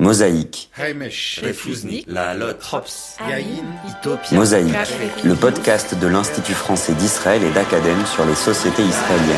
Mosaïque. La Hops, Mosaïque, le podcast de l'Institut français d'Israël et d'Acadème sur les sociétés israéliennes.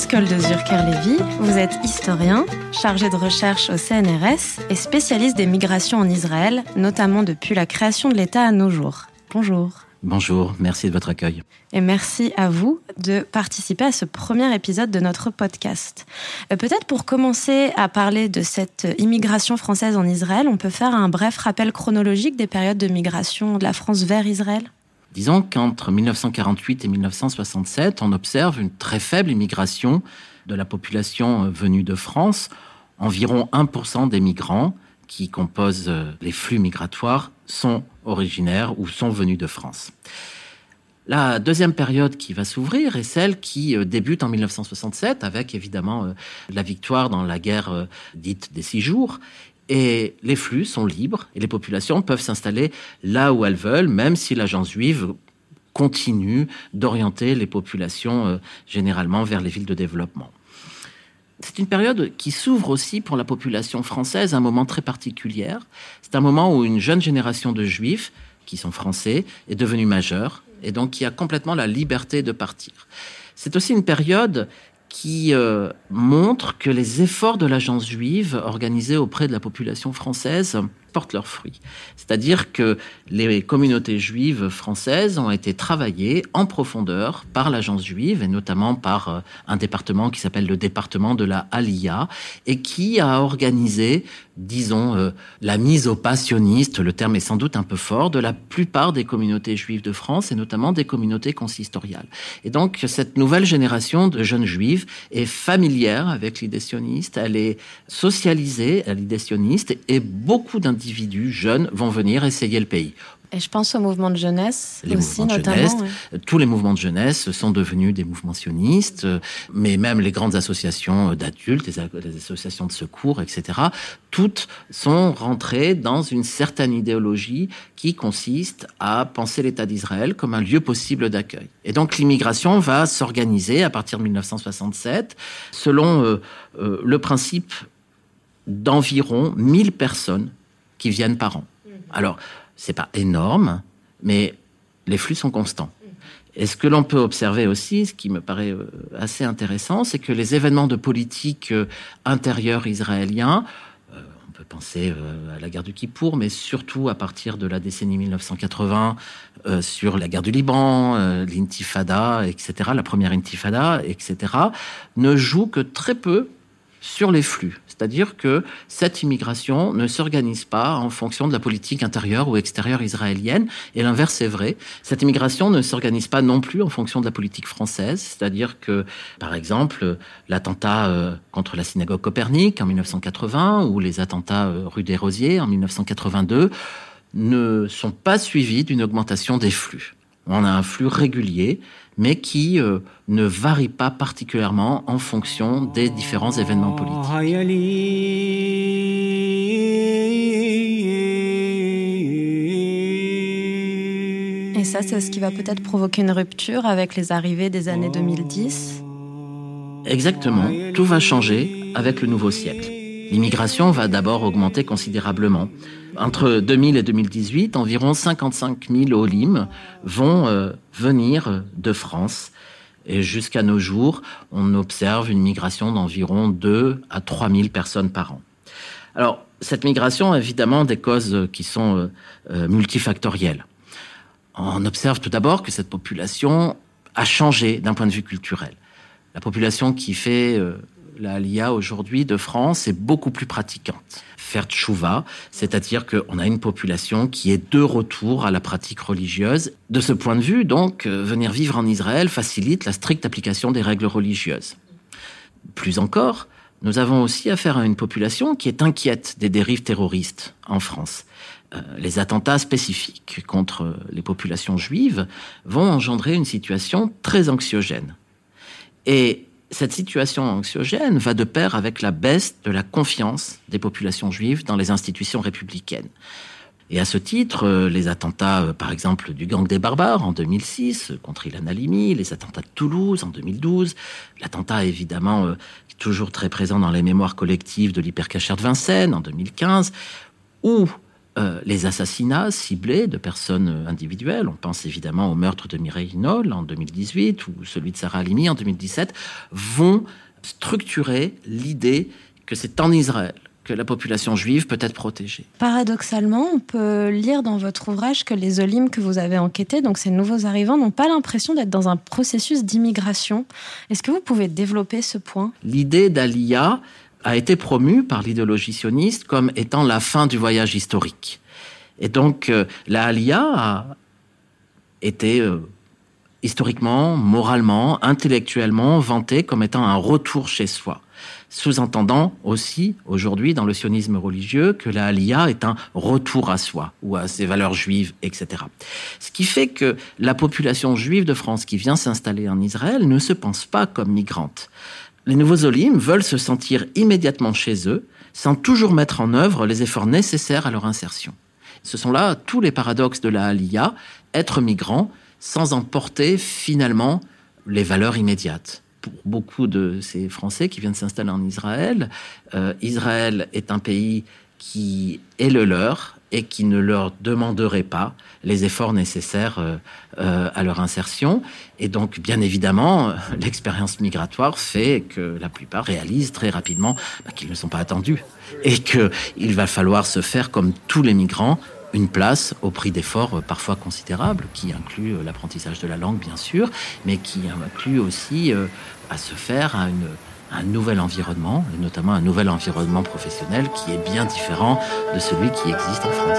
Skoll de Zurker-Levy, vous êtes historien, chargé de recherche au CNRS et spécialiste des migrations en Israël, notamment depuis la création de l'État à nos jours. Bonjour. Bonjour, merci de votre accueil. Et merci à vous de participer à ce premier épisode de notre podcast. Euh, Peut-être pour commencer à parler de cette immigration française en Israël, on peut faire un bref rappel chronologique des périodes de migration de la France vers Israël? Disons qu'entre 1948 et 1967, on observe une très faible immigration de la population euh, venue de France. Environ 1% des migrants qui composent euh, les flux migratoires sont originaires ou sont venus de France. La deuxième période qui va s'ouvrir est celle qui euh, débute en 1967 avec évidemment la victoire dans la guerre dite des six jours. Et les flux sont libres et les populations peuvent s'installer là où elles veulent, même si l'agence juive continue d'orienter les populations euh, généralement vers les villes de développement. C'est une période qui s'ouvre aussi pour la population française, un moment très particulier. C'est un moment où une jeune génération de juifs, qui sont français, est devenue majeure, et donc qui a complètement la liberté de partir. C'est aussi une période qui euh, montre que les efforts de l'agence juive organisés auprès de la population française portent leurs fruits. C'est-à-dire que les communautés juives françaises ont été travaillées en profondeur par l'agence juive et notamment par euh, un département qui s'appelle le département de la Aliyah et qui a organisé, disons, euh, la mise au pas sioniste, le terme est sans doute un peu fort, de la plupart des communautés juives de France et notamment des communautés consistoriales. Et donc cette nouvelle génération de jeunes juifs est familière avec l'idée sioniste, elle est socialisée à l'idée sioniste et beaucoup d'individus jeunes vont venir essayer le pays. Et je pense au mouvement de jeunesse Les aussi, mouvements de notamment. jeunesse, ouais. tous les mouvements de jeunesse sont devenus des mouvements sionistes, mais même les grandes associations d'adultes, les associations de secours, etc., toutes sont rentrées dans une certaine idéologie qui consiste à penser l'État d'Israël comme un lieu possible d'accueil. Et donc l'immigration va s'organiser à partir de 1967 selon euh, euh, le principe d'environ 1000 personnes qui viennent par an. Alors, c'est pas énorme, mais les flux sont constants. Et ce que l'on peut observer aussi, ce qui me paraît euh, assez intéressant, c'est que les événements de politique euh, intérieure israélien, euh, on peut penser à la guerre du Kippour, mais surtout à partir de la décennie 1980 euh, sur la guerre du Liban, l'intifada, etc., la première intifada, etc., ne jouent que très peu sur les flux. C'est-à-dire que cette immigration ne s'organise pas en fonction de la politique intérieure ou extérieure israélienne, et l'inverse est vrai. Cette immigration ne s'organise pas non plus en fonction de la politique française, c'est-à-dire que, par exemple, l'attentat euh, contre la synagogue Copernic en 1980 ou les attentats euh, rue des Rosiers en 1982 ne sont pas suivis d'une augmentation des flux. On a un flux régulier, mais qui euh, ne varie pas particulièrement en fonction des différents événements politiques. Et ça, c'est ce qui va peut-être provoquer une rupture avec les arrivées des années 2010. Exactement, tout va changer avec le nouveau siècle. L'immigration va d'abord augmenter considérablement. Entre 2000 et 2018, environ 55 000 Olim vont euh, venir de France. Et jusqu'à nos jours, on observe une migration d'environ 2 à 3 000 personnes par an. Alors, cette migration a évidemment des causes qui sont euh, euh, multifactorielles. On observe tout d'abord que cette population a changé d'un point de vue culturel. La population qui fait la Aliyah aujourd'hui de France est beaucoup plus pratiquante. Faire c'est-à-dire qu'on a une population qui est de retour à la pratique religieuse. De ce point de vue, donc, euh, venir vivre en Israël facilite la stricte application des règles religieuses. Plus encore, nous avons aussi affaire à une population qui est inquiète des dérives terroristes en France. Euh, les attentats spécifiques contre les populations juives vont engendrer une situation très anxiogène. Et cette situation anxiogène va de pair avec la baisse de la confiance des populations juives dans les institutions républicaines. Et à ce titre, euh, les attentats, euh, par exemple, du gang des barbares en 2006 contre Ilan Halimi, les attentats de Toulouse en 2012, l'attentat évidemment euh, toujours très présent dans les mémoires collectives de l'hypercachère de Vincennes en 2015, ou les assassinats ciblés de personnes individuelles. On pense évidemment au meurtre de Mireille Knoll en 2018 ou celui de Sarah Halimi en 2017, vont structurer l'idée que c'est en Israël que la population juive peut être protégée. Paradoxalement, on peut lire dans votre ouvrage que les Olim que vous avez enquêtés, donc ces nouveaux arrivants, n'ont pas l'impression d'être dans un processus d'immigration. Est-ce que vous pouvez développer ce point? L'idée d'Alia a été promue par l'idéologie sioniste comme étant la fin du voyage historique. Et donc, euh, la Alia a été euh, historiquement, moralement, intellectuellement vantée comme étant un retour chez soi sous-entendant aussi aujourd'hui dans le sionisme religieux que la Aliyah est un retour à soi ou à ses valeurs juives, etc. Ce qui fait que la population juive de France qui vient s'installer en Israël ne se pense pas comme migrante. Les nouveaux Olim veulent se sentir immédiatement chez eux sans toujours mettre en œuvre les efforts nécessaires à leur insertion. Ce sont là tous les paradoxes de la Aliyah, être migrant sans en porter finalement les valeurs immédiates pour beaucoup de ces Français qui viennent s'installer en Israël. Euh, Israël est un pays qui est le leur et qui ne leur demanderait pas les efforts nécessaires euh, euh, à leur insertion. Et donc, bien évidemment, l'expérience migratoire fait que la plupart réalisent très rapidement bah, qu'ils ne sont pas attendus et qu'il va falloir se faire comme tous les migrants une place au prix d'efforts parfois considérables, qui inclut euh, l'apprentissage de la langue, bien sûr, mais qui inclut aussi euh, à se faire à un nouvel environnement, et notamment un nouvel environnement professionnel qui est bien différent de celui qui existe en France.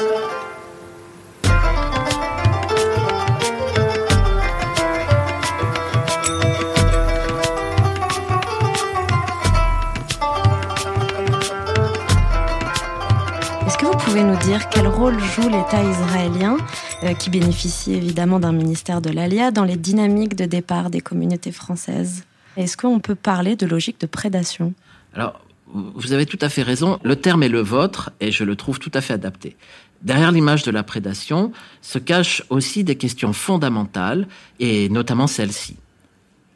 pouvez nous dire quel rôle joue l'État israélien, euh, qui bénéficie évidemment d'un ministère de l'Alia, dans les dynamiques de départ des communautés françaises? Est-ce qu'on peut parler de logique de prédation? Alors, vous avez tout à fait raison. Le terme est le vôtre et je le trouve tout à fait adapté. Derrière l'image de la prédation se cachent aussi des questions fondamentales et notamment celle-ci.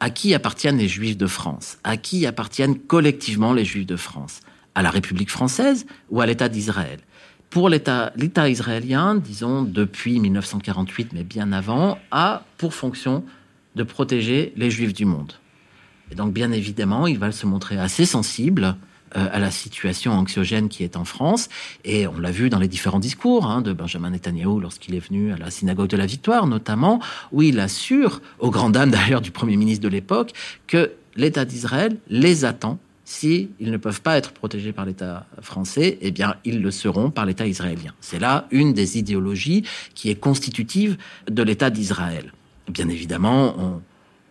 À qui appartiennent les Juifs de France? À qui appartiennent collectivement les Juifs de France? À la République française ou à l'État d'Israël? Pour l'État, israélien, disons depuis 1948, mais bien avant, a pour fonction de protéger les Juifs du monde. Et donc, bien évidemment, il va se montrer assez sensible euh, à la situation anxiogène qui est en France. Et on l'a vu dans les différents discours hein, de Benjamin Netanyahu lorsqu'il est venu à la synagogue de la Victoire, notamment, où il assure, aux grandes dames d'ailleurs du Premier ministre de l'époque, que l'État d'Israël les attend S'ils ne peuvent pas être protégés par l'État français, eh bien, ils le seront par l'État israélien. C'est là une des idéologies qui est constitutive de l'État d'Israël. Bien évidemment, on,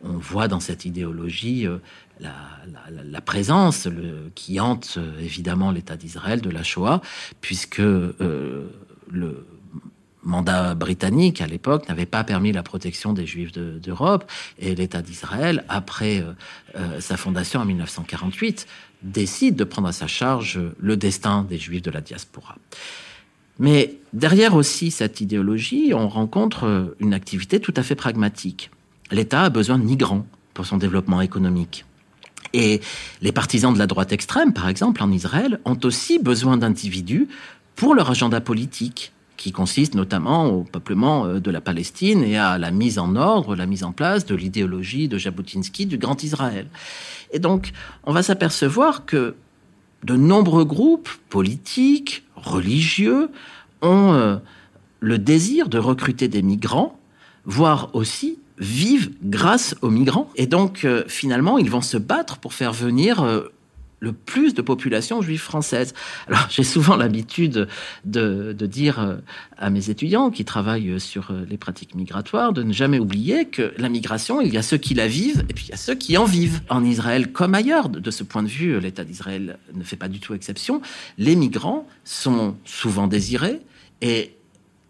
voit dans cette idéologie euh, la, présence qui hante euh, évidemment l'État d'Israël de la Shoah, puisque euh, le mandat britannique à l'époque n'avait pas permis la protection des Juifs d'Europe et l'État d'Israël, après sa fondation en 1948, décide de prendre à sa charge le destin des Juifs de la diaspora. Mais derrière aussi cette idéologie, on rencontre une activité tout à fait pragmatique. L'État a besoin de migrants pour son développement économique. Et les partisans de la droite extrême, par exemple, en Israël, ont aussi besoin d'individus pour leur agenda politique qui consiste notamment au peuplement euh, de la Palestine et à la mise en ordre, la mise en place de l'idéologie de Jabotinsky du Grand Israël. Et donc, on va s'apercevoir que de nombreux groupes politiques, religieux, ont euh, le désir de recruter des migrants, voire aussi vivent grâce aux migrants. Et donc, euh, finalement, ils vont se battre pour faire venir le plus de population juive française. Alors j'ai souvent l'habitude de, dire euh, à mes étudiants qui travaillent sur euh, les pratiques migratoires de ne jamais oublier que la migration, il y a ceux qui la vivent et puis il y a ceux qui en vivent. En Israël comme ailleurs, de ce point de vue, l'État d'Israël ne fait pas du tout exception. Les migrants sont souvent désirés et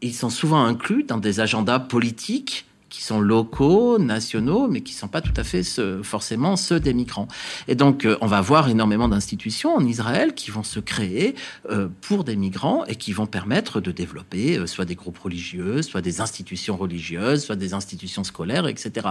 ils sont souvent inclus dans des agendas politiques qui sont locaux, nationaux, mais qui ne sont pas tout à fait forcément ceux des migrants. Et donc, euh, on va voir énormément d'institutions en Israël qui vont se créer euh, pour des migrants et qui vont permettre de développer euh, soit des groupes religieux, soit des institutions religieuses, soit des institutions scolaires, etc.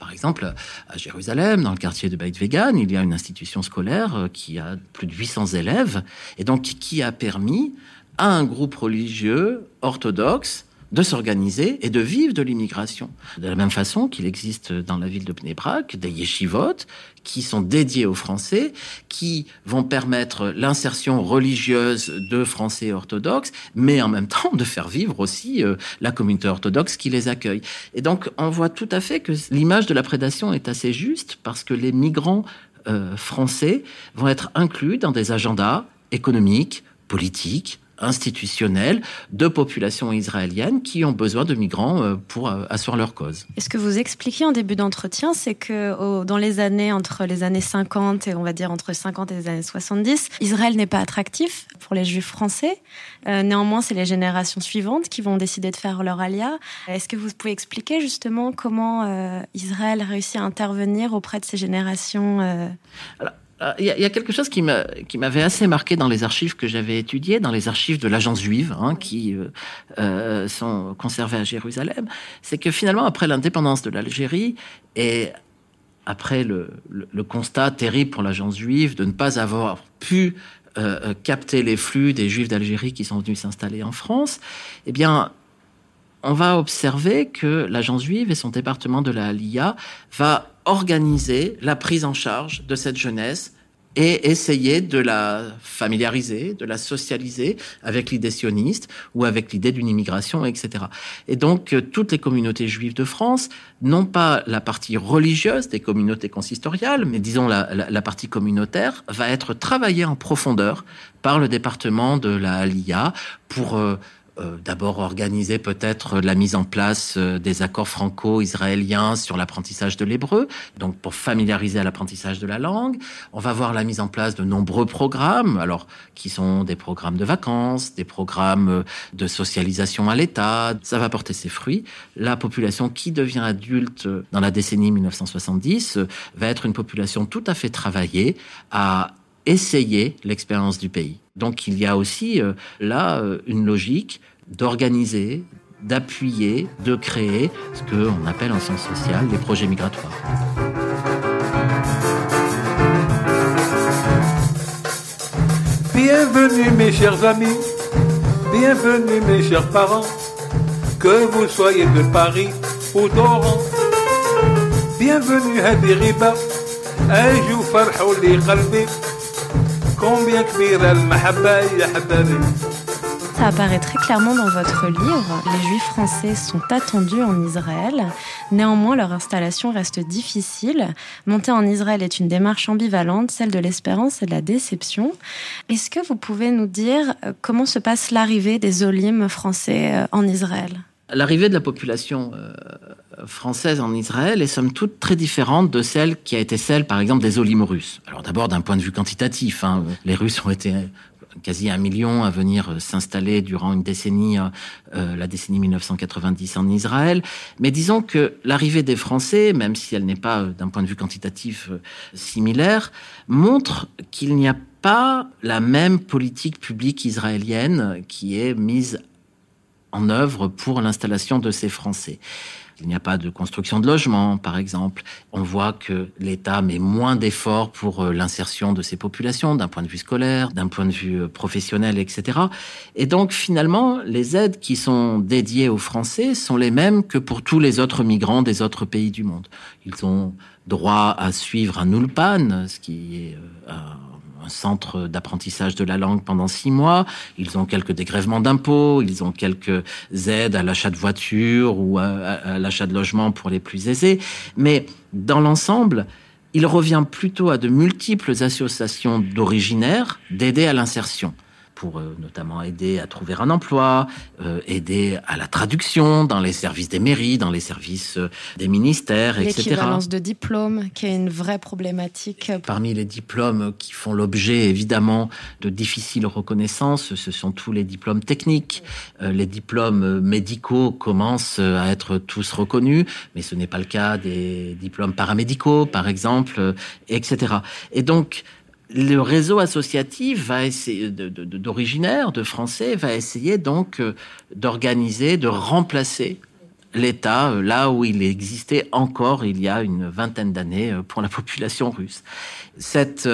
par exemple, à Jérusalem, dans le quartier de Beit Vegan, il y a une institution scolaire qui a plus de 800 élèves et donc qui a permis à un groupe religieux orthodoxe de s'organiser et de vivre de l'immigration. De la même façon qu'il existe dans la ville de Pnebrak des yeshivot qui sont dédiés aux Français, qui vont permettre l'insertion religieuse de Français orthodoxes, mais en même temps de faire vivre aussi euh, la communauté orthodoxe qui les accueille. Et donc on voit tout à fait que l'image de la prédation est assez juste parce que les migrants euh, français vont être inclus dans des agendas économiques, politiques, institutionnelle de populations israéliennes qui ont besoin de migrants euh, pour euh, asseoir leur cause. Et ce que vous expliquez en début d'entretien, c'est que dans les années entre les années 50 et on va dire entre 50 et les années 70, Israël n'est pas attractif pour les juifs français. Euh, néanmoins, c'est les générations suivantes qui vont décider de faire leur alia. Est-ce que vous pouvez expliquer justement comment Israël réussit à intervenir auprès de ces générations euh, il y, a quelque chose qui m'avait assez marqué dans les archives que j'avais étudiées, dans les archives de l'agence juive, hein, qui euh, euh, sont conservées à Jérusalem, c'est que finalement, après l'indépendance de l'Algérie et après le, constat terrible pour l'agence juive de ne pas avoir pu euh, capter les flux des juifs d'Algérie qui sont venus s'installer en France, eh bien, on va observer que l'agence juive et son département de la LIA va organiser la prise en charge de cette jeunesse et essayer de la familiariser, de la socialiser avec l'idée sioniste ou avec l'idée d'une immigration, etc. Et donc, euh, toutes les communautés juives de France, non pas la partie religieuse des communautés consistoriales, mais disons la, partie communautaire, va être travaillée en profondeur par le département de la Alia pour euh, euh, d'abord organiser peut-être la mise en place euh, des accords franco-israéliens sur l'apprentissage de l'hébreu, donc pour familiariser à l'apprentissage de la langue. On va voir la mise en place de nombreux programmes, alors qui sont des programmes de vacances, des programmes euh, de socialisation à l'État. Ça va porter ses fruits. La population qui devient adulte dans la décennie 1970 va être une population tout à fait travaillée à essayer l'expérience du pays. Donc il y a aussi euh, là euh, une logique d'organiser, d'appuyer, de créer ce qu'on appelle en sens social des projets migratoires. Bienvenue mes chers amis, bienvenue mes chers parents, que vous soyez de Paris ou d'Oran. Bienvenue à Diriba, un jour ça apparaît très clairement dans votre livre. Les Juifs français sont attendus en Israël. Néanmoins, leur installation reste difficile. Monter en Israël est une démarche ambivalente, celle de l'espérance et de la déception. Est-ce que vous pouvez nous dire euh, comment se passe l'arrivée des Olim français euh, en Israël? L'arrivée de la population euh, française en Israël est somme toute très différente de celle qui a été celle, par exemple, des Olim russes. Alors d'abord d'un point de vue quantitatif, hein, les Russes ont été quasi un million à venir s'installer durant une décennie, euh, la décennie 1990 en Israël. Mais disons que l'arrivée des Français, même si elle n'est pas euh, d'un point de vue quantitatif similaire, montre qu'il n'y a pas la même politique publique israélienne qui est mise en œuvre pour l'installation de ces Français. Il n'y a pas de construction de logements, par exemple. On voit que l'État met moins d'efforts pour euh, l'insertion de ces populations, d'un point de vue scolaire, d'un point de vue euh, professionnel, etc. Et donc, finalement, les aides qui sont dédiées aux Français sont les mêmes que pour tous les autres migrants des autres pays du monde. Ils ont droit à suivre un ulpan, ce qui est euh, un centre d'apprentissage de la langue pendant six mois. Ils ont quelques dégrèvements d'impôts, ils ont quelques aides à l'achat de voitures ou à, l'achat de logements pour les plus aisés. Mais dans l'ensemble, il revient plutôt à de multiples associations d'originaires d'aider à l'insertion pour euh, notamment aider à trouver un emploi, euh, aider à la traduction dans les services des mairies, dans les services euh, des ministères, etc. L'équivalence de diplôme, qui est une vraie problématique. Parmi les diplômes qui font l'objet évidemment de difficiles reconnaissances, ce sont tous les diplômes techniques. les diplômes médicaux commencent à être tous reconnus, mais ce n'est pas le cas des diplômes paramédicaux, par exemple, etc. Et donc, le réseau associatif va essayer d'originaires, de, Français, va essayer donc euh, d'organiser, de remplacer l'État euh, là où il existait encore il y a une vingtaine d'années euh, pour la population russe. Cette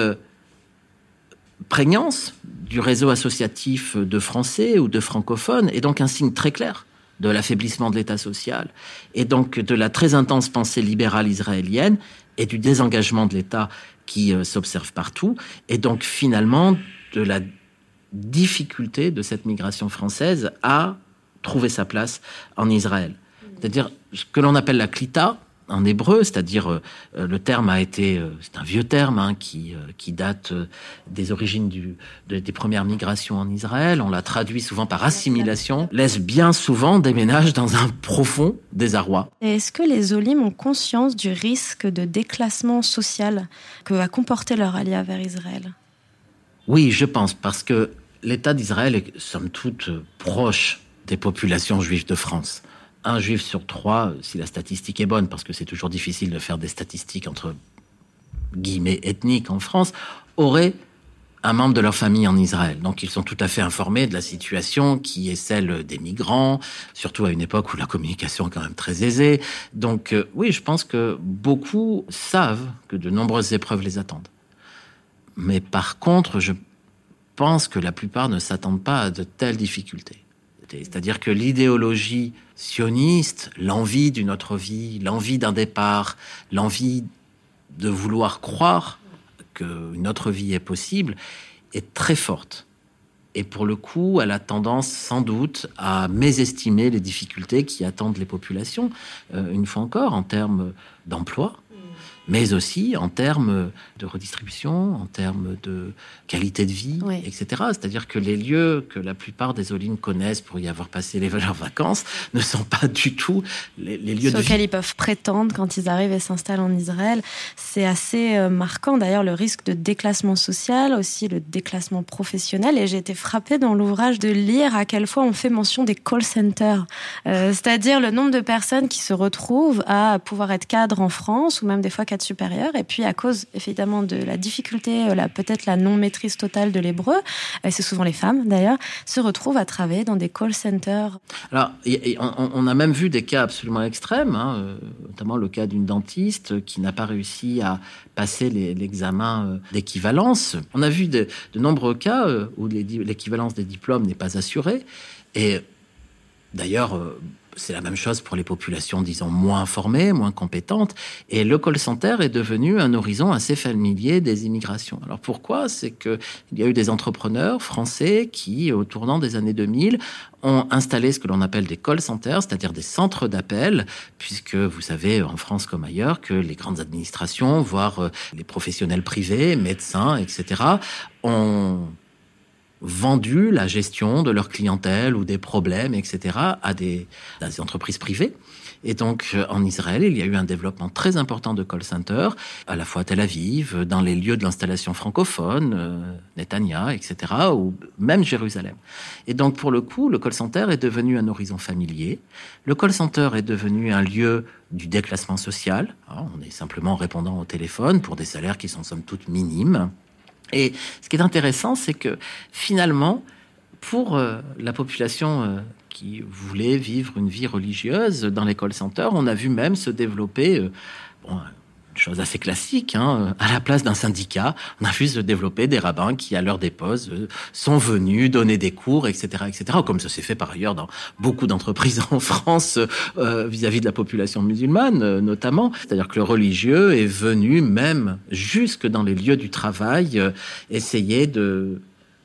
prégnance du réseau associatif de Français ou de francophones est donc un signe très clair de l'affaiblissement de l'État social et donc de la très intense pensée libérale israélienne et du désengagement de l'État qui euh, s'observe partout, et donc finalement de la difficulté de cette migration française à trouver sa place en Israël. C'est-à-dire ce que l'on appelle la clita, en hébreu, c'est-à-dire euh, euh, le terme a été, euh, c'est un vieux terme hein, qui, qui date des origines du, des premières migrations en Israël. On l'a traduit souvent par assimilation, laisse bien souvent des ménages dans un profond désarroi. Est-ce que les Olim ont conscience du risque de déclassement social que va comporter leur allié vers Israël? Oui, je pense, parce que l'État d'Israël est somme toute proche des populations juives de France un juif sur trois, si la statistique est bonne, parce que c'est toujours difficile de faire des statistiques entre guillemets ethniques en France, aurait un membre de leur famille en Israël. Donc ils sont tout à fait informés de la situation qui est celle des migrants, surtout à une époque où la communication est quand même très aisée. Donc euh, oui, je pense que beaucoup savent que de nombreuses épreuves les attendent. Mais par contre, je pense que la plupart ne s'attendent pas à de telles difficultés. C'est-à-dire que l'idéologie sioniste, l'envie d'une autre vie, l'envie d'un départ, l'envie de vouloir croire qu'une autre vie est possible, est très forte. Et pour le coup, elle a tendance sans doute à mésestimer les difficultés qui attendent les populations, euh, une fois encore, en termes d'emploi, mais aussi en termes de redistribution, en termes de qualité de vie, etc. C'est-à-dire que les lieux que la plupart des Olines connaissent pour y avoir passé les, leurs vacances ne sont pas du tout les, lieux Sur lesquels ils peuvent prétendre quand ils arrivent et s'installent en Israël. C'est assez euh, marquant d'ailleurs le risque de déclassement social, aussi le déclassement professionnel. Et j'ai été frappée dans l'ouvrage de lire à quelle fois on fait mention des call centers, euh, c'est-à-dire le nombre de personnes qui se retrouvent à pouvoir être cadres en France ou même des fois supérieur. Et puis, à cause, évidemment, de la difficulté, euh, peut-être la non-maîtrise totale de l'hébreu, et c'est souvent les femmes d'ailleurs, se retrouvent à travailler dans des call centers. Alors, on a même vu des cas absolument extrêmes, hein, euh, notamment le cas d'une dentiste qui n'a pas réussi à passer l'examen euh, d'équivalence. On a vu de, nombreux cas où l'équivalence des diplômes n'est pas assurée. Et d'ailleurs, c'est la même chose pour les populations, disons, moins informées, moins compétentes. Et le call center est devenu un horizon assez familier des immigrations. Alors pourquoi? C'est qu'il y a eu des entrepreneurs français qui, au tournant des années 2000, ont installé ce que l'on appelle des call centers, c'est-à-dire des centres d'appel, puisque vous savez, en France comme ailleurs, que les grandes administrations, voire euh, les professionnels privés, médecins, etc., ont vendu la gestion de leur clientèle ou des problèmes, etc., à des, entreprises privées. Et donc, euh, en Israël, il y a eu un développement très important de call centers, à la fois à Tel Aviv, dans les lieux de l'installation francophone, euh, Netanya, etc., ou même Jérusalem. Et donc, pour le coup, le call center est devenu un horizon familier. Le call center est devenu un lieu du déclassement social. on est simplement répondant au téléphone pour des salaires qui sont somme toute minimes. Et ce qui est intéressant, c'est que finalement, pour euh, la population euh, qui voulait vivre une vie religieuse dans l'école center, on a vu même se développer euh, chose assez classique, hein, à la place d'un syndicat, on a vu se développer des rabbins qui, à leur dépose, euh, sont venus donner des cours, etc., etc., comme ça s'est fait par ailleurs dans beaucoup d'entreprises en France euh, vis-à-vis de la population musulmane, euh, notamment. C'est-à-dire que le religieux est venu même jusque dans les lieux du travail essayer de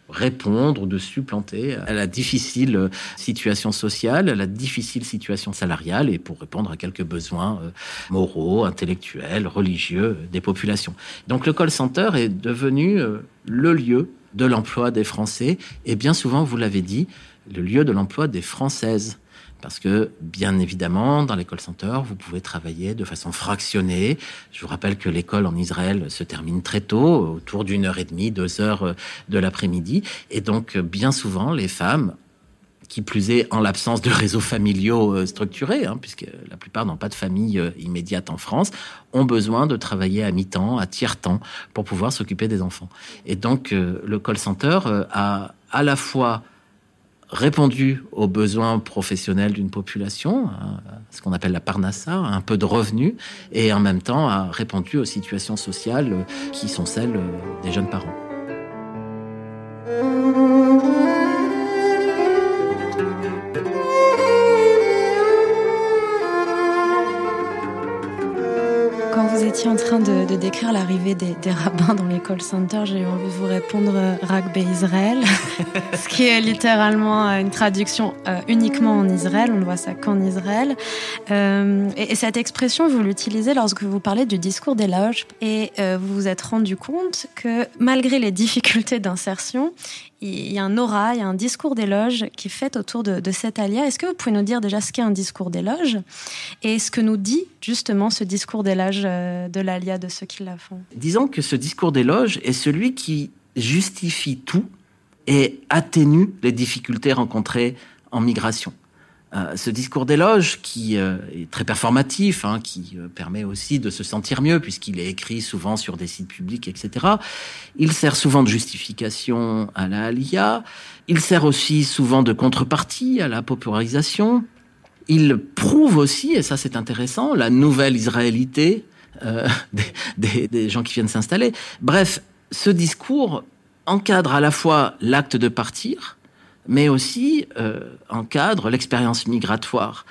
répondre ou de supplanter à la difficile euh, situation sociale, à la difficile situation salariale et pour répondre à quelques besoins euh, moraux, intellectuels, religieux des populations. Donc le call center est devenu euh, le lieu de l'emploi des Français et bien souvent, vous l'avez dit, le lieu de l'emploi des Françaises. Parce que, bien évidemment, dans l'école center, vous pouvez travailler de façon fractionnée. Je vous rappelle que l'école en Israël se termine très tôt, autour d'une heure et demie, deux heures euh, de l'après-midi. Et donc, bien souvent, les femmes, qui plus est en l'absence de réseaux familiaux euh, structurés, hein, puisque la plupart n'ont pas de famille euh, immédiate en France, ont besoin de travailler à mi-temps, à tiers-temps, pour pouvoir s'occuper des enfants. Et donc, le call center a à la fois répondu aux besoins professionnels d'une population, hein, ce qu'on appelle la parnassa, un peu de revenus, et en même temps a répondu aux situations sociales qui sont celles des jeunes parents. Étiez en train de, décrire l'arrivée des, rabbins dans l'école center, j'ai eu envie de vous répondre euh, Ragbe Israël, ce qui est littéralement euh, une traduction euh, uniquement en Israël. On ne voit ça qu'en Israël. et, cette expression, vous l'utilisez lorsque vous parlez du discours d'éloge et vous vous êtes rendu compte que malgré les difficultés d'insertion, il y a un aura, il y a un discours d'éloge qui est fait autour de, de cet alia. Est-ce que vous pouvez nous dire déjà ce qu'est un discours d'éloge et ce que nous dit justement ce discours d'éloge euh, de l'alia de ceux qui la font? Disons que ce discours d'éloge est celui qui justifie tout et atténue les difficultés rencontrées en migration. Euh, ce discours d'éloge qui euh, est très performatif, hein, qui euh, permet aussi de se sentir mieux puisqu'il est écrit souvent sur des sites publics, etc. Il sert souvent de justification à la alia. Il sert aussi souvent de contrepartie à la popularisation. Il prouve aussi, et ça c'est intéressant, la nouvelle israélité des, des, des gens qui viennent s'installer. Bref, ce discours encadre à la fois l'acte de partir, mais aussi euh, encadre l'expérience migratoire.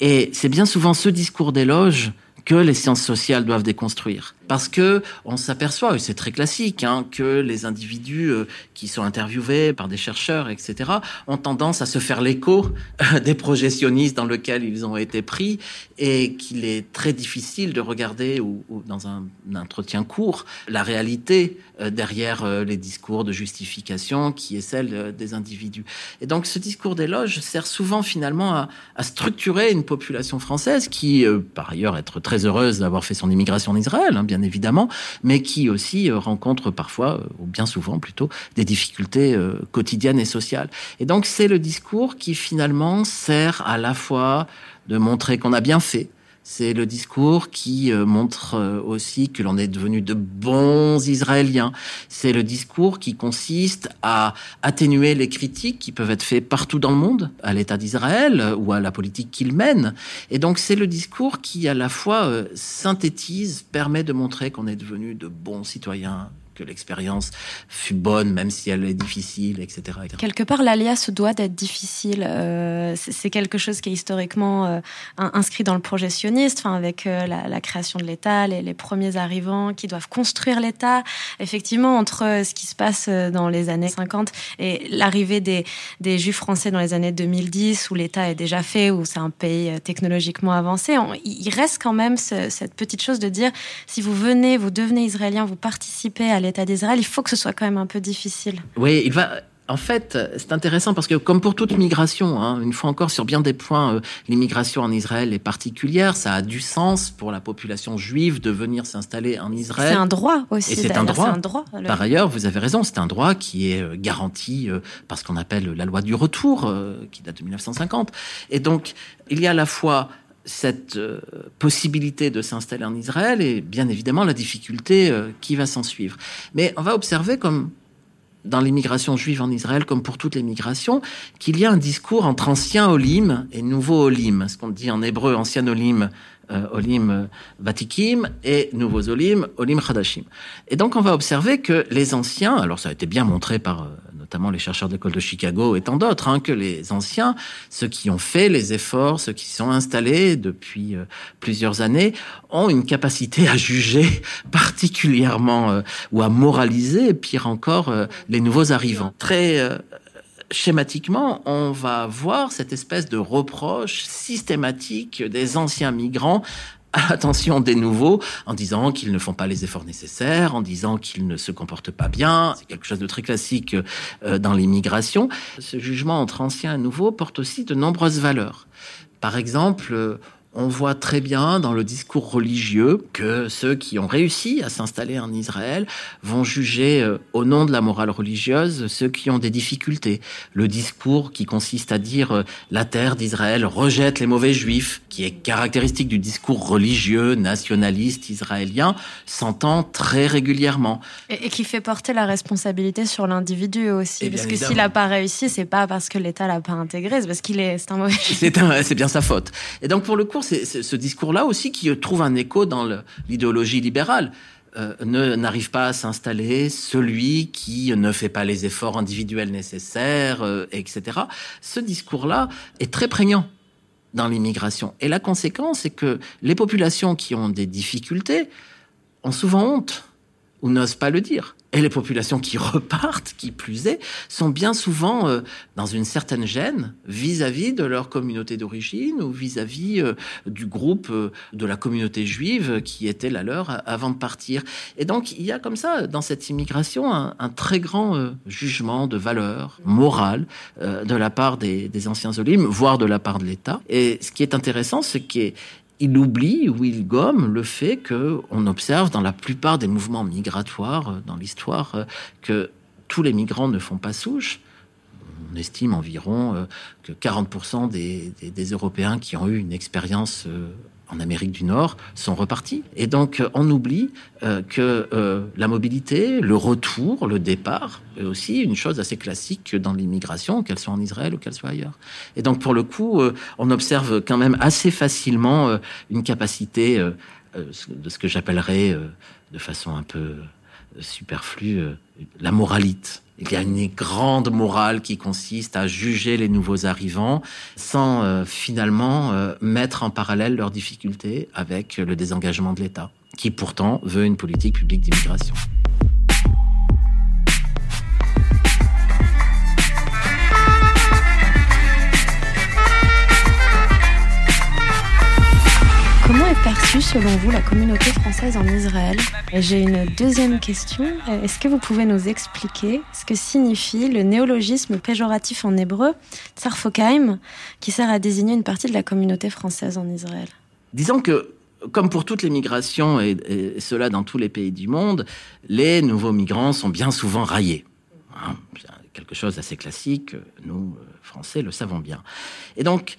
Et c'est bien souvent ce discours d'éloge que les sciences sociales doivent déconstruire parce que on s'aperçoit, et c'est très classique, hein, que les individus euh, qui sont interviewés par des chercheurs, etc., ont tendance à se faire l'écho euh, des projectionnistes dans lesquels ils ont été pris, et qu'il est très difficile de regarder, ou, dans un, entretien court, la réalité derrière les discours de justification qui est celle des individus. Et donc ce discours d'éloge sert souvent finalement à, structurer une population française qui, par ailleurs, être très heureuse d'avoir fait son immigration en Israël, hein, bien évidemment, mais qui aussi euh, rencontre parfois, euh, ou bien souvent plutôt, des difficultés euh, quotidiennes et sociales. Et donc c'est le discours qui finalement sert à la fois de montrer qu'on a bien fait, c'est le discours qui euh, montre euh, aussi que l'on est devenu de bons Israéliens. C'est le discours qui consiste à atténuer les critiques qui peuvent être faites partout dans le monde à l'État d'Israël euh, ou à la politique qu'il mène. Et donc c'est le discours qui à la fois synthétise, permet de montrer qu'on est devenu de bons citoyens que l'expérience fut bonne, même si elle est difficile, etc. Quelque part, l'alias doit d'être difficile. Euh, c'est quelque chose qui est historiquement euh, inscrit dans le projet sioniste, enfin, avec euh, la, création de l'État, les, les, premiers arrivants qui doivent construire l'État. Effectivement, entre ce qui se passe dans les années 50 et l'arrivée des, des Juifs français dans les années 2010, où l'État est déjà fait, où c'est un pays technologiquement avancé, il reste quand même cette petite chose de dire, si vous venez, vous devenez israélien, vous participez à l'État d'Israël, il faut que ce soit quand même un peu difficile. Oui, il va. En fait, c'est intéressant parce que, comme pour toute migration, hein, une fois encore, sur bien des points, euh, l'immigration en Israël est particulière. Ça a du sens pour la population juive de venir s'installer en Israël. C'est un droit aussi. Et c'est un droit. Par ailleurs, vous avez raison, c'est un droit qui est euh, garanti euh, par ce qu'on appelle la loi du retour, qui date de 1950. Et donc, il y a à la fois cette euh, possibilité de s'installer en Israël et bien évidemment la difficulté euh, qui va s'en suivre. Mais on va observer comme dans l'immigration juive en Israël, comme pour toutes les migrations, qu'il y a un discours entre ancien Olim et nouveau Olim, ce qu'on dit en hébreu ancien Olim, euh, Olim Vatikim, et nouveaux Olim, Olim Chadashim. Et donc on va observer que les anciens, alors ça a été bien montré par notamment les chercheurs d'école de Chicago et tant d'autres, hein, que les anciens, ceux qui ont fait les efforts, ceux qui sont installés depuis euh, plusieurs années, ont une capacité à juger particulièrement euh, ou à moraliser, pire encore, euh, les nouveaux arrivants. Très schématiquement, on va voir cette espèce de reproche systématique des anciens migrants à l'attention des nouveaux en disant qu'ils ne font pas les efforts nécessaires, en disant qu'ils ne se comportent pas bien. C'est quelque chose de très classique euh, dans l'immigration. Ce jugement entre anciens et nouveaux porte aussi de nombreuses valeurs. Par exemple, on voit très bien dans le discours religieux que ceux qui ont réussi à s'installer en Israël vont juger euh, au nom de la morale religieuse ceux qui ont des difficultés. Le discours qui consiste à dire euh, la terre d'Israël rejette les mauvais juifs, qui est caractéristique du discours religieux nationaliste israélien, s'entend très régulièrement. Et, qui fait porter la responsabilité sur l'individu aussi. parce que s'il n'a pas réussi, c'est pas parce que l'État l'a pas intégré, c'est parce qu'il est, c'est un mauvais C'est bien sa faute. Et donc pour le coup, c'est ce discours-là aussi qui trouve un écho dans l'idéologie libérale. Euh, ne n'arrive pas à s'installer celui qui ne fait pas les efforts individuels nécessaires, euh, etc. Ce discours-là est très prégnant dans l'immigration. Et la conséquence, c'est que les populations qui ont des difficultés ont souvent honte ou n'osent pas le dire. Et les populations qui repartent, qui plus est, sont bien souvent euh, dans une certaine gêne vis-à-vis de leur communauté d'origine ou vis-à-vis euh, du groupe euh, de la communauté juive qui était la leur avant de partir. Et donc il y a comme ça dans cette immigration un, un très grand jugement de valeur morale de la part des, des anciens olim, voire de la part de l'État. Et ce qui est intéressant, c'est qu'il il oublie ou il gomme le fait que on observe dans la plupart des mouvements migratoires euh, dans l'histoire euh, que tous les migrants ne font pas souche. On estime environ euh, que 40% des, des, Européens qui ont eu une expérience en Amérique du Nord sont repartis. Et donc, euh, on oublie euh, que euh, la mobilité, le retour, le départ, est aussi une chose assez classique dans l'immigration, qu'elle soit en Israël ou qu'elle soit ailleurs. Et donc, pour le coup, on observe quand même assez facilement une capacité de ce que j'appellerais de façon un peu superflue la moralite. Il y a une grande morale qui consiste à juger les nouveaux arrivants sans euh, finalement euh, mettre en parallèle leurs difficultés avec le désengagement de l'État, qui pourtant veut une politique publique d'immigration. Selon vous la communauté française en Israël J'ai une deuxième question. Est-ce que vous pouvez nous expliquer ce que signifie le néologisme péjoratif en hébreu, tsarfokaim, qui sert à désigner une partie de la communauté française en Israël Disons que comme pour toutes les migrations, et, cela dans tous les pays du monde, les nouveaux migrants sont bien souvent raillés. Hein, quelque chose d'assez classique, nous, euh, Français, le savons bien. Et donc,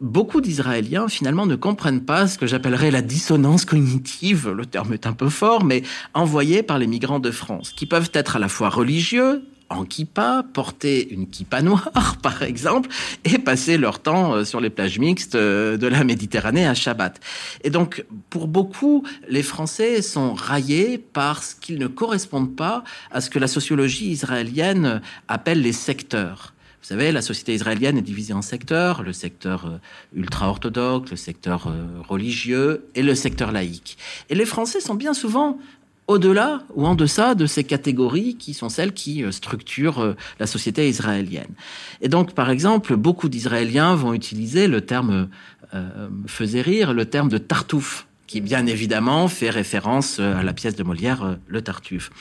beaucoup d'Israéliens finalement ne comprennent pas ce que j'appellerais la dissonance cognitive, le terme est un peu fort, mais envoyée par les migrants de France, qui peuvent être à la fois religieux, en kippa, porter une kippa noire, par exemple, et passer leur temps euh, sur les plages mixtes euh, de la Méditerranée à Shabbat. Et donc, pour beaucoup, les Français sont raillés parce qu'ils ne correspondent pas à ce que la sociologie israélienne appelle les secteurs. Vous savez, la société israélienne est divisée en secteurs, le secteur euh, ultra-orthodoxe, le secteur euh, religieux et le secteur laïque. Et les Français sont bien souvent au-delà ou en deçà de ces catégories qui sont celles qui euh, structurent la société israélienne. Et donc, par exemple, beaucoup d'Israéliens vont utiliser le terme, euh, faisait rire, le terme de tartouf qui bien évidemment fait référence euh, à la pièce de Molière euh, Le Tartuffe.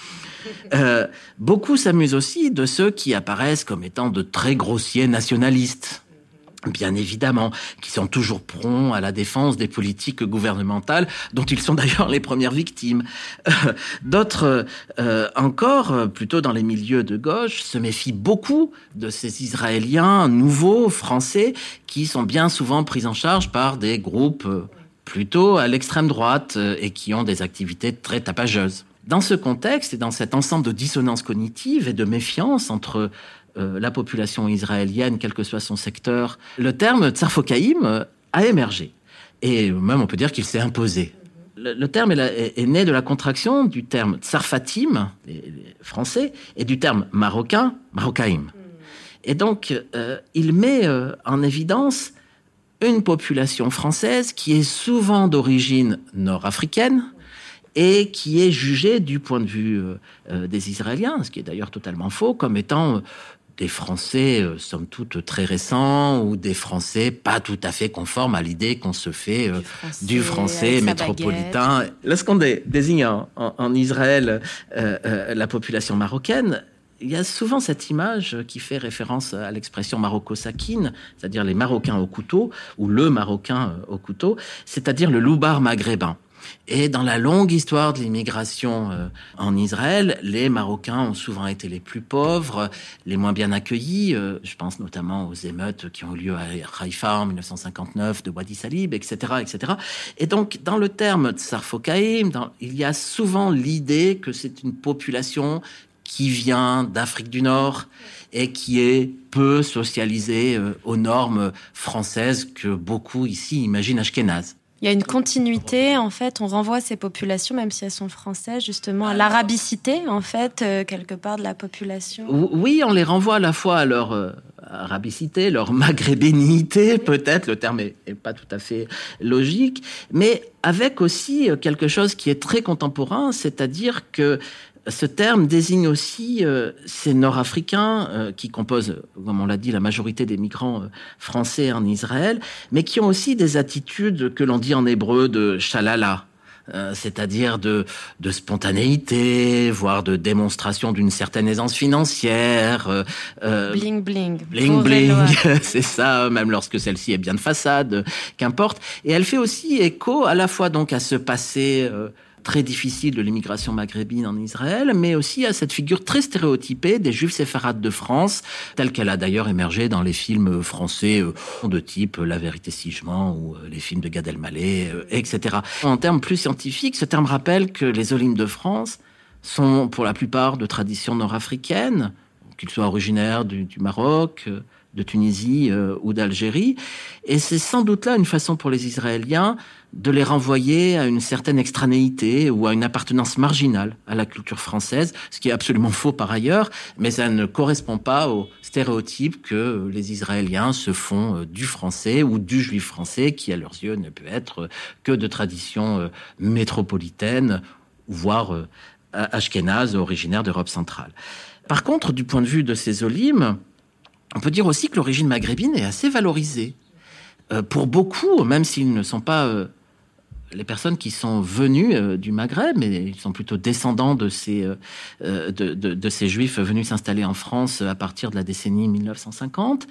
Euh, beaucoup s'amusent aussi de ceux qui apparaissent comme étant de très grossiers nationalistes bien évidemment, qui sont toujours prompts à la défense des politiques gouvernementales, dont ils sont d'ailleurs les premières victimes. D'autres encore, plutôt dans les milieux de gauche, se méfient beaucoup de ces Israéliens nouveaux, français, qui sont bien souvent pris en charge par des groupes plutôt à l'extrême droite euh, et qui ont des activités très tapageuses. Dans ce contexte et dans cet ensemble de dissonances cognitives et de méfiance entre euh, la population israélienne, quel que soit son secteur, le terme tsarfokaïm euh, a émergé. Et même on peut dire qu'il s'est imposé. Le, terme est, né de la contraction du terme tsarfatim, français, et du terme marocain, marocaim. Et donc, il met en évidence une population française qui est souvent d'origine nord-africaine et qui est jugée du point de vue euh, des Israéliens, ce qui est d'ailleurs totalement faux, comme étant des Français, somme toute, très récents, ou des Français pas tout à fait conformes à l'idée qu'on se fait du français, métropolitain. Lorsqu'on désigne en, Israël la population marocaine, il y a souvent cette image qui fait référence à l'expression maroco-sakine, c'est-à-dire les Marocains au couteau, ou le Marocain au couteau, c'est-à-dire le loubar maghrébin. Et dans la longue histoire de l'immigration euh, en Israël, les Marocains ont souvent été les plus pauvres, les moins bien accueillis. Euh, je pense notamment aux émeutes qui ont eu lieu à Haïfa en 1959, de Wadi Salib, etc., etc. Et donc, dans le terme de Sarfokaïm, il y a souvent l'idée que c'est une population qui vient d'Afrique du Nord et qui est peu socialisé euh, aux normes françaises que beaucoup ici imaginent ashkénazes. Il y a une continuité, en fait, on renvoie ces populations, même si elles sont françaises, justement à l'arabicité, en fait, euh, quelque part de la population. Oui, on les renvoie à la fois à leur euh, arabicité, leur maghrébénité, peut-être, le terme est, est, pas tout à fait logique, mais avec aussi quelque chose qui est très contemporain, c'est-à-dire que ce terme désigne aussi euh, ces Nord-Africains euh, qui composent, comme on l'a dit, la majorité des migrants euh, français en Israël, mais qui ont aussi des attitudes que l'on dit en hébreu de shalala, c'est-à-dire de, de, spontanéité, voire de démonstration d'une certaine aisance financière. bling bling. Bling bling, c'est ça, même lorsque celle-ci est bien de façade, qu'importe. Et elle fait aussi écho à la fois donc à ce passé très difficile de l'immigration maghrébine en Israël, mais aussi à cette figure très stéréotypée des juifs séfarades de France, telle qu'elle a d'ailleurs émergé dans les films français euh, de type La vérité si je mens ou euh, les films de Gad Elmaleh, euh, etc. En termes plus scientifiques, ce terme rappelle que les Olympes de France sont pour la plupart de tradition nord-africaine, qu'ils soient originaires du Maroc, de Tunisie euh, ou d'Algérie. Et c'est sans doute là une façon pour les Israéliens de les renvoyer à une certaine extranéité ou à une appartenance marginale à la culture française, ce qui est absolument faux par ailleurs, mais ça ne correspond pas aux stéréotypes que les Israéliens se font euh, du français ou du juif français, qui à leurs yeux ne peut être que de tradition euh, métropolitaine, voire ashkénaze, originaire d'Europe centrale. Par contre, du point de vue de ces olimes, on peut dire aussi que l'origine maghrébine est assez valorisée. Euh, pour beaucoup, même s'ils ne sont pas euh, les personnes qui sont venues euh, du Maghreb, mais ils sont plutôt descendants de ces, de, de, ces juifs venus s'installer en France à partir de la décennie 1950,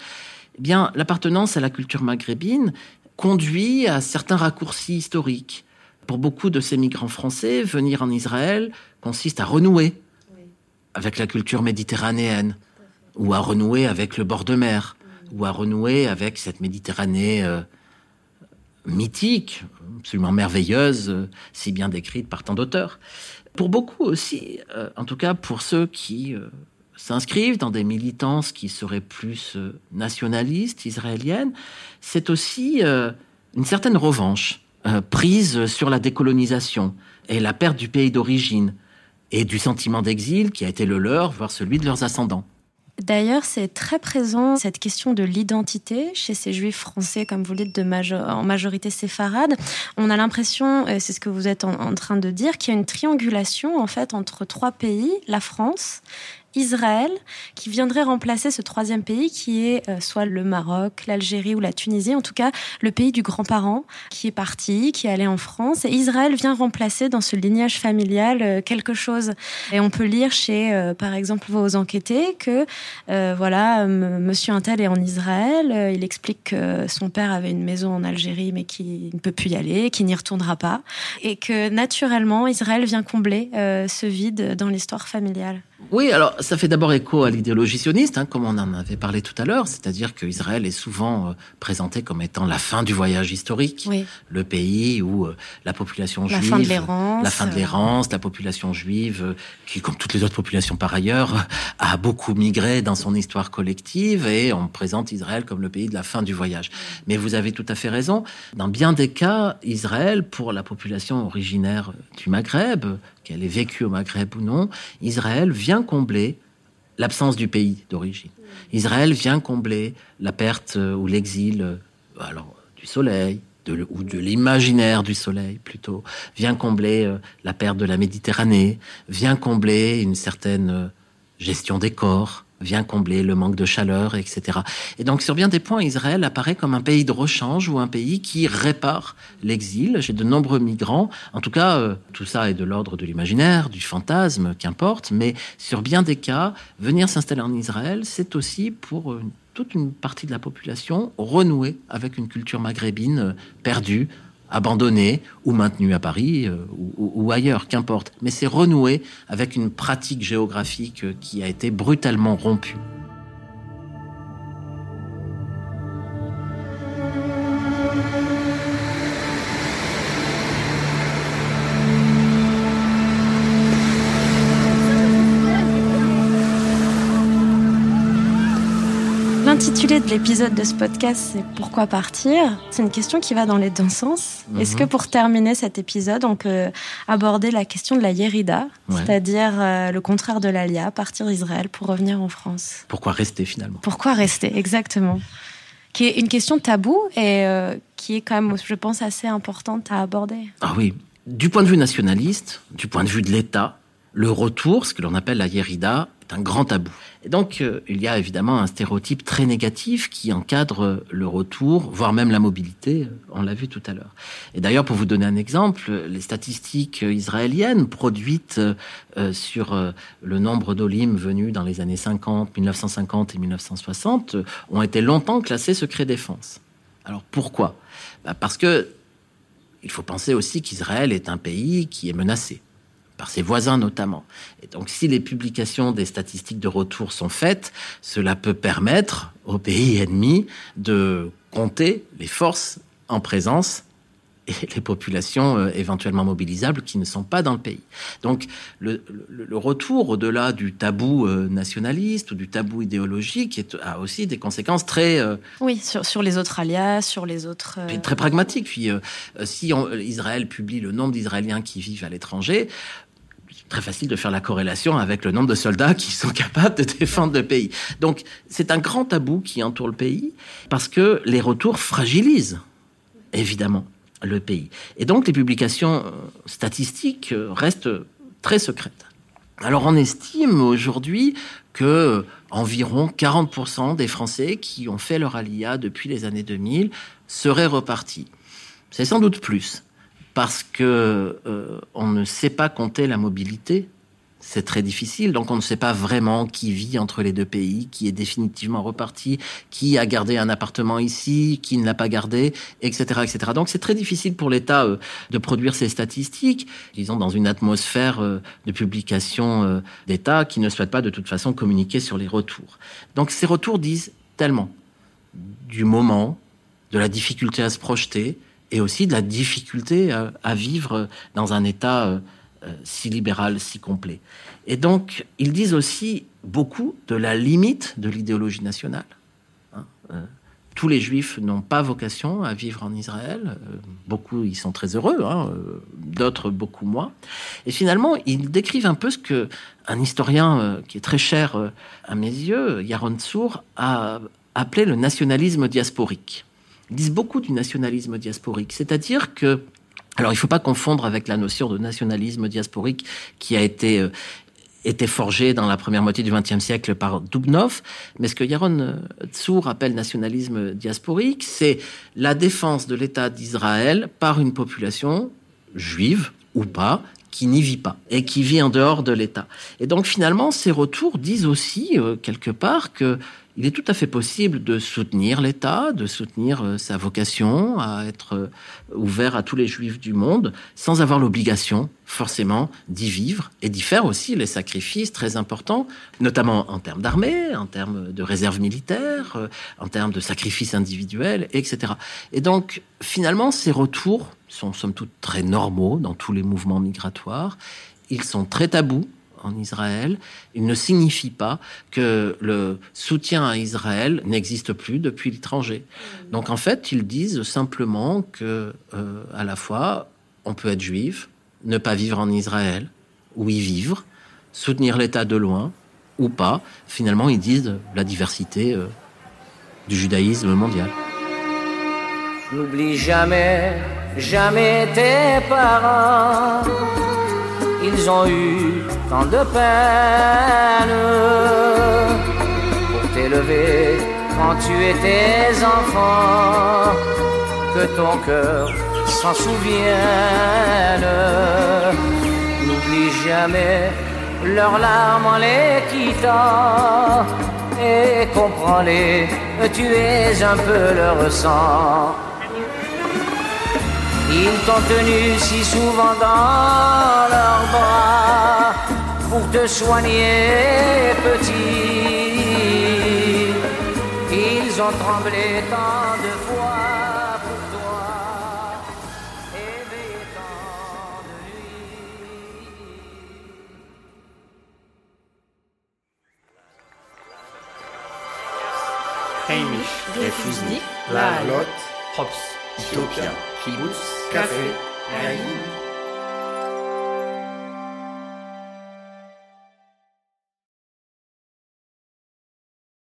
eh bien, l'appartenance à la culture maghrébine conduit à certains raccourcis historiques. Pour beaucoup de ces migrants français, venir en Israël consiste à renouer avec la culture méditerranéenne ou à renouer avec le bord de mer, ou à renouer avec cette Méditerranée euh, mythique, absolument merveilleuse, euh, si bien décrite par tant d'auteurs. Pour beaucoup aussi, euh, en tout cas pour ceux qui s'inscrivent dans des militances qui seraient plus nationalistes, israéliennes, c'est aussi une certaine revanche prise sur la décolonisation et la perte du pays d'origine et du sentiment d'exil qui a été le leur, voire celui de leurs ascendants. D'ailleurs, c'est très présent cette question de l'identité chez ces juifs français, comme vous dites, de en majorité séfarade. On a l'impression, c'est ce que vous êtes en, en train de dire, qu'il y a une triangulation en fait entre trois pays, la France, Israël, qui viendrait remplacer ce troisième pays qui est euh, soit le Maroc, l'Algérie ou la Tunisie, en tout cas le pays du grand-parent qui est parti, qui est allé en France. Et Israël vient remplacer dans ce lignage familial euh, quelque chose. Et on peut lire chez, euh, par exemple, vos enquêtés que, voilà, monsieur Intel est en Israël, il explique que son père avait une maison en Algérie mais qui ne peut plus y aller, qui n'y retournera pas. Et que naturellement, Israël vient combler ce vide dans l'histoire familiale. Oui, alors ça fait d'abord écho à l'idéologie sioniste, hein, comme on en avait parlé tout à l'heure, c'est-à-dire qu'Israël est souvent euh, présenté comme étant la fin du voyage historique, le pays où euh, la population la juive, fin de l'errance, la fin de l'errance, la population juive, euh, qui comme toutes les autres populations par ailleurs, a beaucoup migré dans son histoire collective, et on présente Israël comme le pays de la fin du voyage. Mais vous avez tout à fait raison. Dans bien des cas, Israël, pour la population originaire du Maghreb, qu'elle ait vécu au Maghreb ou non, Israël vient combler l'absence du pays d'origine. Israël vient combler la perte euh, ou l'exil euh, alors du soleil, ou de l'imaginaire du soleil plutôt, vient combler euh, la perte de la Méditerranée, vient combler une certaine gestion des corps, vient combler le manque de chaleur, etc. Et donc sur bien des points, Israël apparaît comme un pays de rechange ou un pays qui répare l'exil. J'ai de nombreux migrants. En tout cas, euh, tout ça est de l'ordre de l'imaginaire, du fantasme, qu'importe. Mais sur bien des cas, venir s'installer en Israël, c'est aussi pour toute une partie de la population renouer avec une culture maghrébine euh, perdue, abandonné ou maintenu à Paris euh, ou, ailleurs, qu'importe. Mais c'est renoué avec une pratique géographique qui a été brutalement rompue. L'intitulé de l'épisode de ce podcast, c'est Pourquoi partir? C'est une question qui va dans les deux sens. Mhm. Est-ce que pour terminer cet épisode, on peut aborder la question de la Yerida, c'est-à-dire euh, le contraire de l'Alia, partir d'Israël pour revenir en France. Pourquoi rester finalement? Pourquoi rester, exactement. Qui est une question taboue et euh, qui est quand même, je pense, assez importante à aborder. Ah oui, du point de vue nationaliste, du point de vue de l'État, le retour, ce que l'on appelle la Yerida, est un grand tabou. Et donc, euh, il y a évidemment un stéréotype très négatif qui encadre le retour, voire même la mobilité, euh, on l'a vu tout à l'heure. Et d'ailleurs, pour vous donner un exemple, les statistiques israéliennes produites euh, sur le nombre d'olim venus dans les années 50, 1950 et 1960 ont été longtemps classées secret défense. Alors pourquoi? Bah, Parce que il faut penser aussi qu'Israël est un pays qui est menacé par ses voisins notamment. Et donc si les publications des statistiques de retour sont faites, cela peut permettre aux pays ennemis de compter les forces en présence et les populations euh, éventuellement mobilisables qui ne sont pas dans le pays. Donc le, retour au-delà du tabou euh, nationaliste ou du tabou idéologique a aussi des conséquences très... Euh, oui, sur, les autres alias, sur les autres... Très pragmatiques. Puis si Israël publie le nombre d'Israéliens qui vivent à l'étranger, très facile de faire la corrélation avec le nombre de soldats qui sont capables de défendre le pays. Donc c'est un grand tabou qui entoure le pays parce que les retours fragilisent évidemment le pays. Et donc les publications euh, statistiques euh, restent très secrètes. Alors on estime aujourd'hui que environ 40% des Français qui ont fait leur alia depuis les années 2000 seraient repartis. C'est sans doute plus parce que euh, on ne sait pas compter la mobilité. C'est très difficile, donc on ne sait pas vraiment qui vit entre les deux pays, qui est définitivement reparti, qui a gardé un appartement ici, qui ne l'a pas gardé, etc., etc. Donc c'est très difficile pour l'État euh, de produire ces statistiques, disons dans une atmosphère euh, de publication d'État qui ne souhaite pas de toute façon communiquer sur les retours. Donc ces retours disent tellement du moment, de la difficulté à se projeter, et aussi de la difficulté à, vivre dans un État euh, euh, si libéral, si complet. Et donc, ils disent aussi beaucoup de la limite de l'idéologie nationale. Hein. Euh, tous les juifs n'ont pas vocation à vivre en Israël. beaucoup y sont très heureux, hein, d'autres beaucoup moins. Et finalement, ils décrivent un peu ce que un historien qui est très cher à mes yeux, Yaron Tsour, a appelé le nationalisme diasporique disent beaucoup du nationalisme diasporique. C'est-à-dire que, alors il ne faut pas confondre avec la notion de nationalisme diasporique qui a été euh, forgé dans la première moitié du XXe siècle par Dubnov, mais ce que Yaron Tsour appelle nationalisme diasporique, c'est la défense de l'État d'Israël par une population juive ou pas, qui n'y vit pas et qui vit en dehors de l'État. Et donc finalement, ces retours disent aussi euh, quelque part que il est tout à fait possible de soutenir l'État, de soutenir euh, sa vocation à être euh, ouvert à tous les juifs du monde, sans avoir l'obligation forcément d'y vivre et d'y faire aussi les sacrifices très importants, notamment en termes d'armée, en termes de réserve militaire, euh, en termes de sacrifices individuels, etc. Et donc, finalement, ces retours sont somme toute très normaux dans tous les mouvements migratoires. Ils sont très tabous en Israël, il ne signifie pas que le soutien à Israël n'existe plus depuis l'étranger. Donc en fait, ils disent simplement que euh, à la fois on peut être juif, ne pas vivre en Israël ou y vivre, soutenir l'État de loin ou pas. Finalement, ils disent la diversité euh, du judaïsme mondial. N'oublie jamais, jamais tes parents ils ont eu tant de peine pour t'élever quand tu étais enfant, que ton cœur s'en souvienne. N'oublie jamais leurs larmes en les quittant et comprends-les, tu es un peu leur sang. Ils t'ont tenu si souvent dans leurs bras pour te soigner petit. Ils ont tremblé tant de fois pour toi, éveillé tant de nuits. Heimisch, Refusnik, La Lot, Hops, Utopia, Kibbutz, Café. Aí.